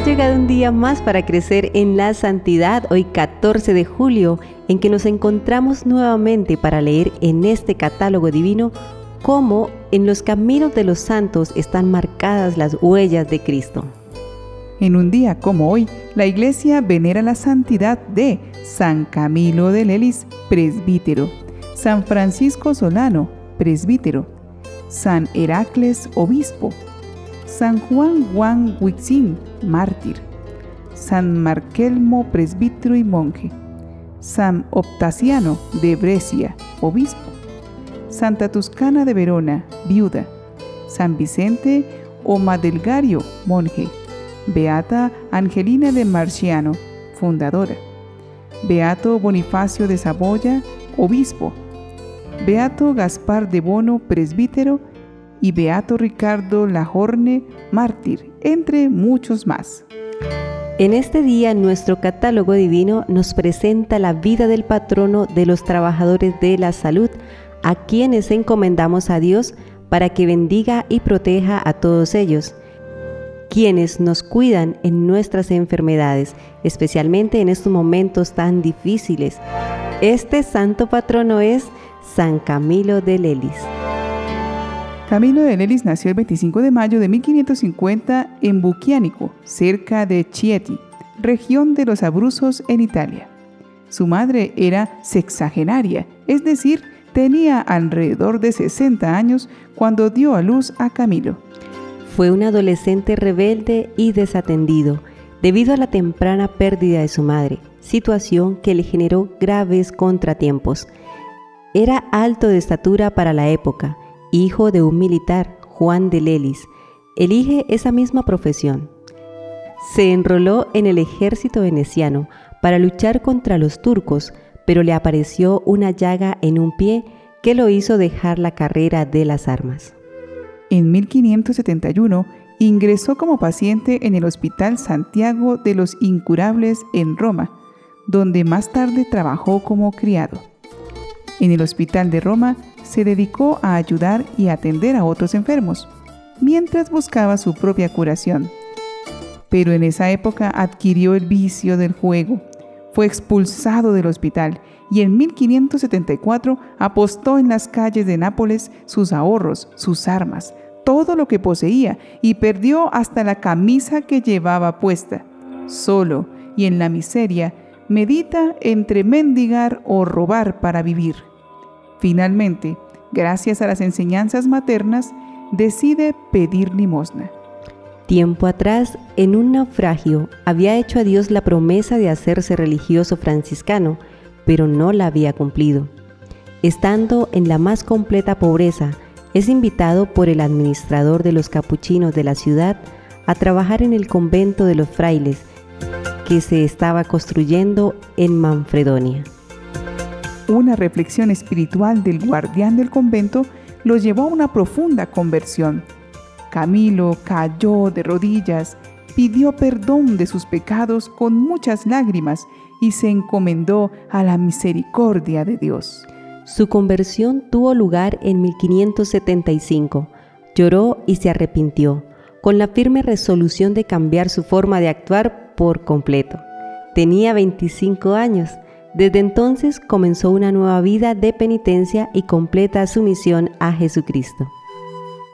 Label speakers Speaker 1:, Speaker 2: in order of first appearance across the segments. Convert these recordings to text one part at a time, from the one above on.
Speaker 1: Ha llegado un día más para crecer en la santidad, hoy 14 de julio, en que nos encontramos nuevamente para leer en este catálogo divino cómo en los caminos de los santos están marcadas las huellas de Cristo.
Speaker 2: En un día como hoy, la Iglesia venera la santidad de San Camilo de Lelis, presbítero, San Francisco Solano, presbítero, San Heracles, obispo, San Juan Juan Huitzin, mártir, San Markelmo, presbítero y monje, San Optasiano de Brescia, obispo, Santa Tuscana de Verona, viuda, San Vicente o Madelgario, monje, Beata Angelina de Marciano, fundadora, Beato Bonifacio de Saboya, obispo, Beato Gaspar de Bono, presbítero, y Beato Ricardo Lajorne, mártir, entre muchos más.
Speaker 1: En este día nuestro catálogo divino nos presenta la vida del patrono de los trabajadores de la salud, a quienes encomendamos a Dios para que bendiga y proteja a todos ellos, quienes nos cuidan en nuestras enfermedades, especialmente en estos momentos tan difíciles. Este santo patrono es San Camilo de Lelis.
Speaker 2: Camilo de Lelis nació el 25 de mayo de 1550 en Buquiánico, cerca de Chieti, región de los Abruzos en Italia. Su madre era sexagenaria, es decir, tenía alrededor de 60 años cuando dio a luz a Camilo.
Speaker 1: Fue un adolescente rebelde y desatendido debido a la temprana pérdida de su madre, situación que le generó graves contratiempos. Era alto de estatura para la época, hijo de un militar, Juan de Lelis, elige esa misma profesión. Se enroló en el ejército veneciano para luchar contra los turcos, pero le apareció una llaga en un pie que lo hizo dejar la carrera de las armas.
Speaker 2: En 1571 ingresó como paciente en el Hospital Santiago de los Incurables en Roma, donde más tarde trabajó como criado. En el Hospital de Roma se dedicó a ayudar y atender a otros enfermos, mientras buscaba su propia curación. Pero en esa época adquirió el vicio del juego, fue expulsado del hospital y en 1574 apostó en las calles de Nápoles sus ahorros, sus armas, todo lo que poseía y perdió hasta la camisa que llevaba puesta. Solo y en la miseria, medita entre mendigar o robar para vivir. Finalmente, gracias a las enseñanzas maternas, decide pedir limosna.
Speaker 1: Tiempo atrás, en un naufragio, había hecho a Dios la promesa de hacerse religioso franciscano, pero no la había cumplido. Estando en la más completa pobreza, es invitado por el administrador de los capuchinos de la ciudad a trabajar en el convento de los frailes que se estaba construyendo en Manfredonia.
Speaker 2: Una reflexión espiritual del guardián del convento lo llevó a una profunda conversión. Camilo cayó de rodillas, pidió perdón de sus pecados con muchas lágrimas y se encomendó a la misericordia de Dios.
Speaker 1: Su conversión tuvo lugar en 1575. Lloró y se arrepintió, con la firme resolución de cambiar su forma de actuar por completo. Tenía 25 años. Desde entonces comenzó una nueva vida de penitencia y completa sumisión a Jesucristo.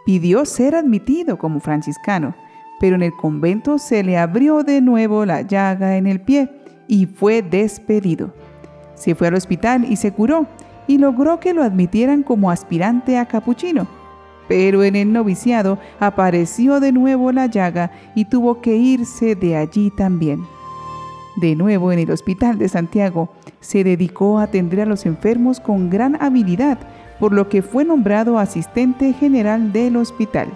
Speaker 2: Pidió ser admitido como franciscano, pero en el convento se le abrió de nuevo la llaga en el pie y fue despedido. Se fue al hospital y se curó y logró que lo admitieran como aspirante a capuchino. Pero en el noviciado apareció de nuevo la llaga y tuvo que irse de allí también. De nuevo en el Hospital de Santiago, se dedicó a atender a los enfermos con gran habilidad, por lo que fue nombrado asistente general del hospital.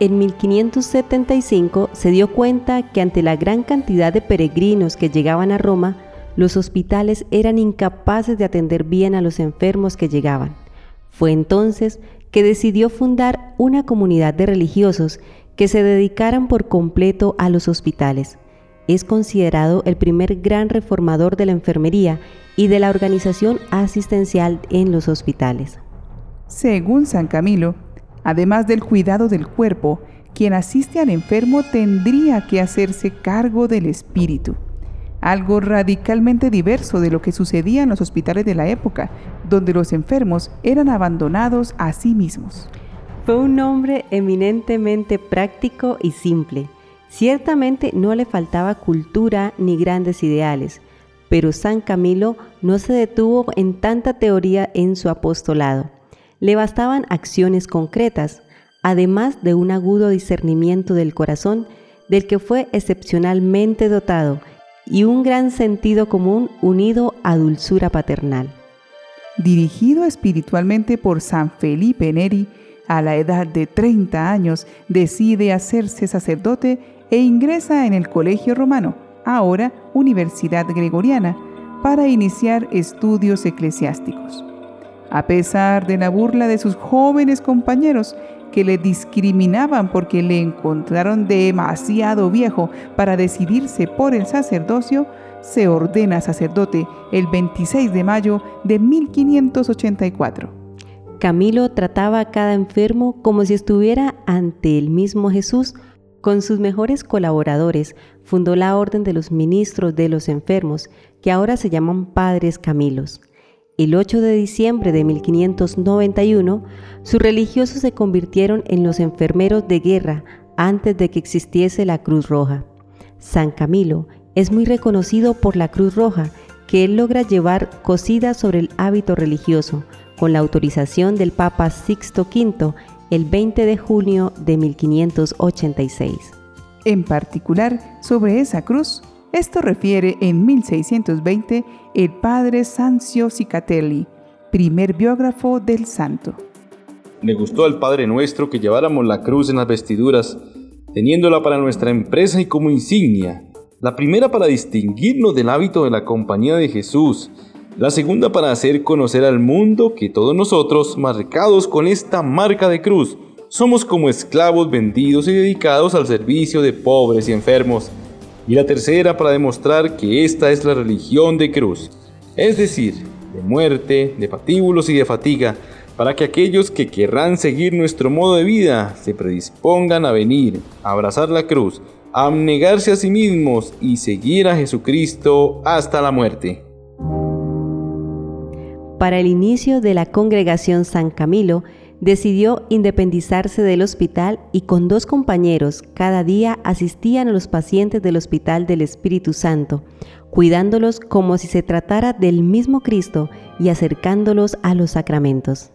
Speaker 1: En 1575 se dio cuenta que ante la gran cantidad de peregrinos que llegaban a Roma, los hospitales eran incapaces de atender bien a los enfermos que llegaban. Fue entonces que decidió fundar una comunidad de religiosos que se dedicaran por completo a los hospitales. Es considerado el primer gran reformador de la enfermería y de la organización asistencial en los hospitales.
Speaker 2: Según San Camilo, además del cuidado del cuerpo, quien asiste al enfermo tendría que hacerse cargo del espíritu, algo radicalmente diverso de lo que sucedía en los hospitales de la época, donde los enfermos eran abandonados a sí mismos.
Speaker 1: Fue un hombre eminentemente práctico y simple. Ciertamente no le faltaba cultura ni grandes ideales, pero San Camilo no se detuvo en tanta teoría en su apostolado. Le bastaban acciones concretas, además de un agudo discernimiento del corazón del que fue excepcionalmente dotado y un gran sentido común unido a dulzura paternal.
Speaker 2: Dirigido espiritualmente por San Felipe Neri, a la edad de 30 años decide hacerse sacerdote e ingresa en el Colegio Romano, ahora Universidad Gregoriana, para iniciar estudios eclesiásticos. A pesar de la burla de sus jóvenes compañeros que le discriminaban porque le encontraron demasiado viejo para decidirse por el sacerdocio, se ordena sacerdote el 26 de mayo de 1584.
Speaker 1: Camilo trataba a cada enfermo como si estuviera ante el mismo Jesús. Con sus mejores colaboradores fundó la Orden de los Ministros de los Enfermos, que ahora se llaman Padres Camilos. El 8 de diciembre de 1591, sus religiosos se convirtieron en los enfermeros de guerra antes de que existiese la Cruz Roja. San Camilo es muy reconocido por la Cruz Roja, que él logra llevar cosida sobre el hábito religioso, con la autorización del Papa Sixto V el 20 de junio de 1586.
Speaker 2: En particular, sobre esa cruz, esto refiere en 1620 el padre Sancio Cicatelli, primer biógrafo del santo.
Speaker 3: Le gustó al Padre nuestro que lleváramos la cruz en las vestiduras, teniéndola para nuestra empresa y como insignia, la primera para distinguirnos del hábito de la compañía de Jesús, la segunda para hacer conocer al mundo que todos nosotros, marcados con esta marca de cruz, somos como esclavos vendidos y dedicados al servicio de pobres y enfermos. Y la tercera para demostrar que esta es la religión de cruz, es decir, de muerte, de patíbulos y de fatiga, para que aquellos que querrán seguir nuestro modo de vida se predispongan a venir, a abrazar la cruz, a abnegarse a sí mismos y seguir a Jesucristo hasta la muerte.
Speaker 1: Para el inicio de la congregación San Camilo, decidió independizarse del hospital y con dos compañeros cada día asistían a los pacientes del Hospital del Espíritu Santo, cuidándolos como si se tratara del mismo Cristo y acercándolos a los sacramentos.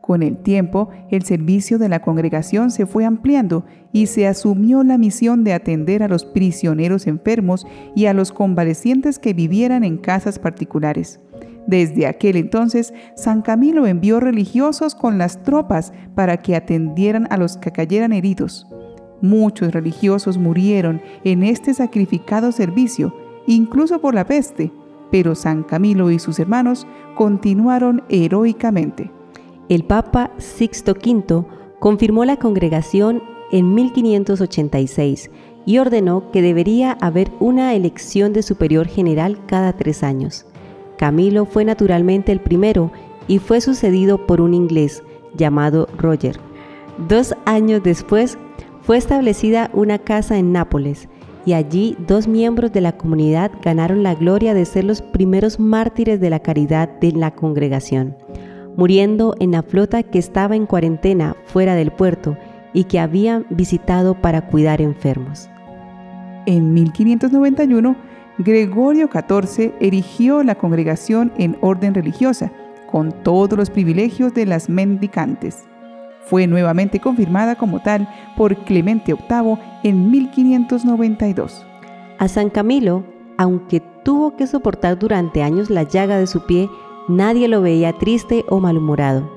Speaker 2: Con el tiempo, el servicio de la congregación se fue ampliando y se asumió la misión de atender a los prisioneros enfermos y a los convalecientes que vivieran en casas particulares. Desde aquel entonces, San Camilo envió religiosos con las tropas para que atendieran a los que cayeran heridos. Muchos religiosos murieron en este sacrificado servicio, incluso por la peste, pero San Camilo y sus hermanos continuaron heroicamente.
Speaker 1: El Papa Sixto V confirmó la congregación en 1586 y ordenó que debería haber una elección de superior general cada tres años. Camilo fue naturalmente el primero y fue sucedido por un inglés llamado Roger. Dos años después fue establecida una casa en Nápoles y allí dos miembros de la comunidad ganaron la gloria de ser los primeros mártires de la caridad de la congregación, muriendo en la flota que estaba en cuarentena fuera del puerto y que habían visitado para cuidar enfermos.
Speaker 2: En 1591, Gregorio XIV erigió la congregación en orden religiosa, con todos los privilegios de las mendicantes. Fue nuevamente confirmada como tal por Clemente VIII en 1592.
Speaker 1: A San Camilo, aunque tuvo que soportar durante años la llaga de su pie, nadie lo veía triste o malhumorado.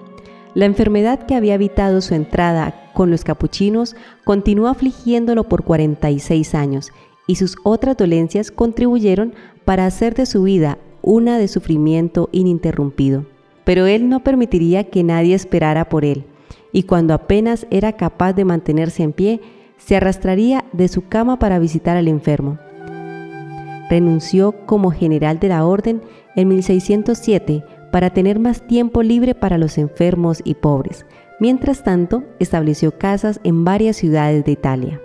Speaker 1: La enfermedad que había evitado su entrada con los capuchinos continuó afligiéndolo por 46 años y sus otras dolencias contribuyeron para hacer de su vida una de sufrimiento ininterrumpido. Pero él no permitiría que nadie esperara por él, y cuando apenas era capaz de mantenerse en pie, se arrastraría de su cama para visitar al enfermo. Renunció como general de la orden en 1607 para tener más tiempo libre para los enfermos y pobres. Mientras tanto, estableció casas en varias ciudades de Italia.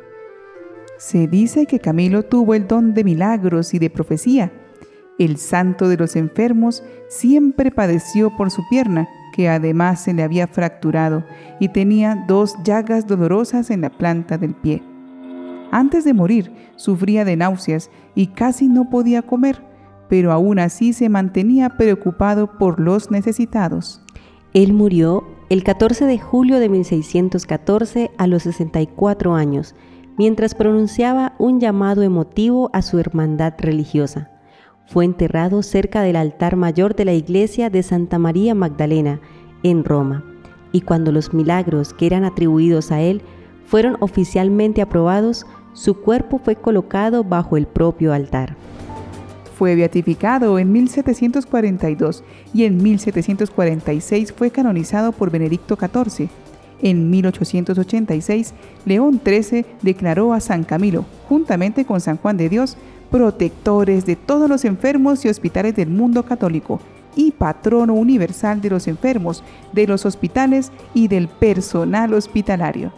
Speaker 2: Se dice que Camilo tuvo el don de milagros y de profecía. El santo de los enfermos siempre padeció por su pierna, que además se le había fracturado y tenía dos llagas dolorosas en la planta del pie. Antes de morir, sufría de náuseas y casi no podía comer, pero aún así se mantenía preocupado por los necesitados.
Speaker 1: Él murió el 14 de julio de 1614 a los 64 años, mientras pronunciaba un llamado emotivo a su hermandad religiosa. Fue enterrado cerca del altar mayor de la iglesia de Santa María Magdalena, en Roma, y cuando los milagros que eran atribuidos a él fueron oficialmente aprobados, su cuerpo fue colocado bajo el propio altar.
Speaker 2: Fue beatificado en 1742 y en 1746 fue canonizado por Benedicto XIV. En 1886, León XIII declaró a San Camilo, juntamente con San Juan de Dios, protectores de todos los enfermos y hospitales del mundo católico y patrono universal de los enfermos, de los hospitales y del personal hospitalario.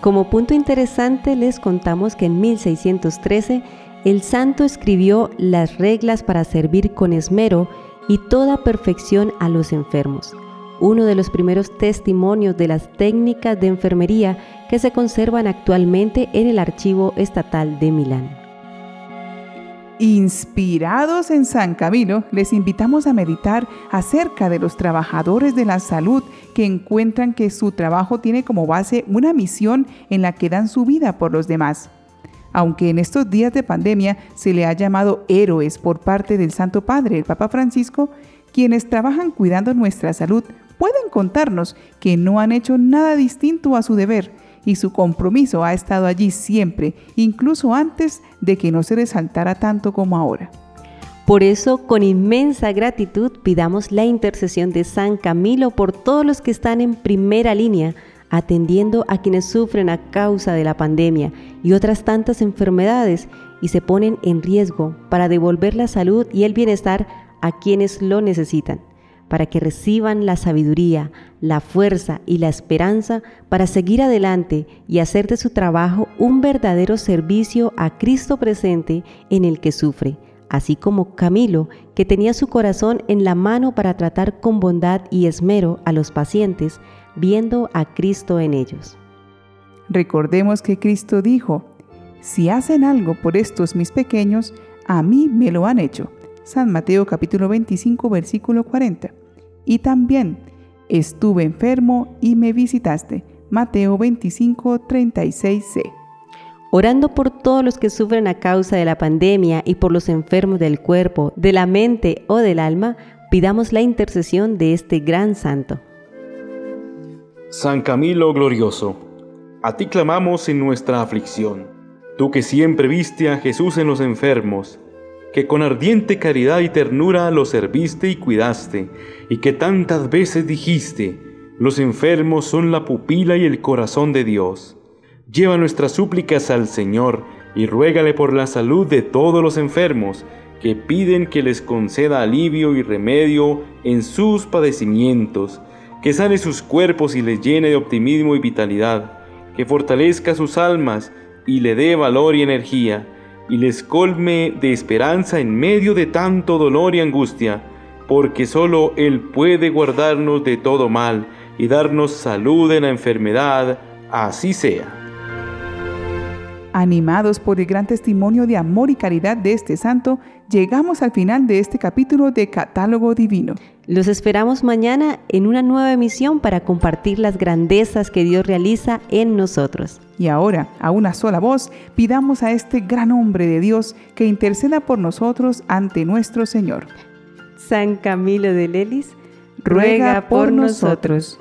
Speaker 1: Como punto interesante les contamos que en 1613 el santo escribió las reglas para servir con esmero y toda perfección a los enfermos, uno de los primeros testimonios de las técnicas de enfermería que se conservan actualmente en el Archivo Estatal de Milán.
Speaker 2: Inspirados en San Camilo, les invitamos a meditar acerca de los trabajadores de la salud que encuentran que su trabajo tiene como base una misión en la que dan su vida por los demás. Aunque en estos días de pandemia se le ha llamado héroes por parte del Santo Padre, el Papa Francisco, quienes trabajan cuidando nuestra salud pueden contarnos que no han hecho nada distinto a su deber y su compromiso ha estado allí siempre, incluso antes de que no se resaltara tanto como ahora.
Speaker 1: Por eso, con inmensa gratitud, pidamos la intercesión de San Camilo por todos los que están en primera línea, atendiendo a quienes sufren a causa de la pandemia y otras tantas enfermedades y se ponen en riesgo para devolver la salud y el bienestar a quienes lo necesitan para que reciban la sabiduría, la fuerza y la esperanza para seguir adelante y hacer de su trabajo un verdadero servicio a Cristo presente en el que sufre, así como Camilo, que tenía su corazón en la mano para tratar con bondad y esmero a los pacientes, viendo a Cristo en ellos.
Speaker 2: Recordemos que Cristo dijo, si hacen algo por estos mis pequeños, a mí me lo han hecho. San Mateo capítulo 25 versículo 40. Y también, estuve enfermo y me visitaste. Mateo 25, 36c.
Speaker 1: Orando por todos los que sufren a causa de la pandemia y por los enfermos del cuerpo, de la mente o del alma, pidamos la intercesión de este gran santo.
Speaker 3: San Camilo Glorioso, a ti clamamos en nuestra aflicción. Tú que siempre viste a Jesús en los enfermos, que con ardiente caridad y ternura lo serviste y cuidaste, y que tantas veces dijiste, los enfermos son la pupila y el corazón de Dios. Lleva nuestras súplicas al Señor y ruégale por la salud de todos los enfermos, que piden que les conceda alivio y remedio en sus padecimientos, que sane sus cuerpos y les llene de optimismo y vitalidad, que fortalezca sus almas y le dé valor y energía, y les colme de esperanza en medio de tanto dolor y angustia, porque solo Él puede guardarnos de todo mal y darnos salud en la enfermedad, así sea.
Speaker 2: Animados por el gran testimonio de amor y caridad de este santo, llegamos al final de este capítulo de Catálogo Divino.
Speaker 1: Los esperamos mañana en una nueva emisión para compartir las grandezas que Dios realiza en nosotros.
Speaker 2: Y ahora, a una sola voz, pidamos a este gran hombre de Dios que interceda por nosotros ante nuestro Señor.
Speaker 1: San Camilo de Lelis, ruega por nosotros.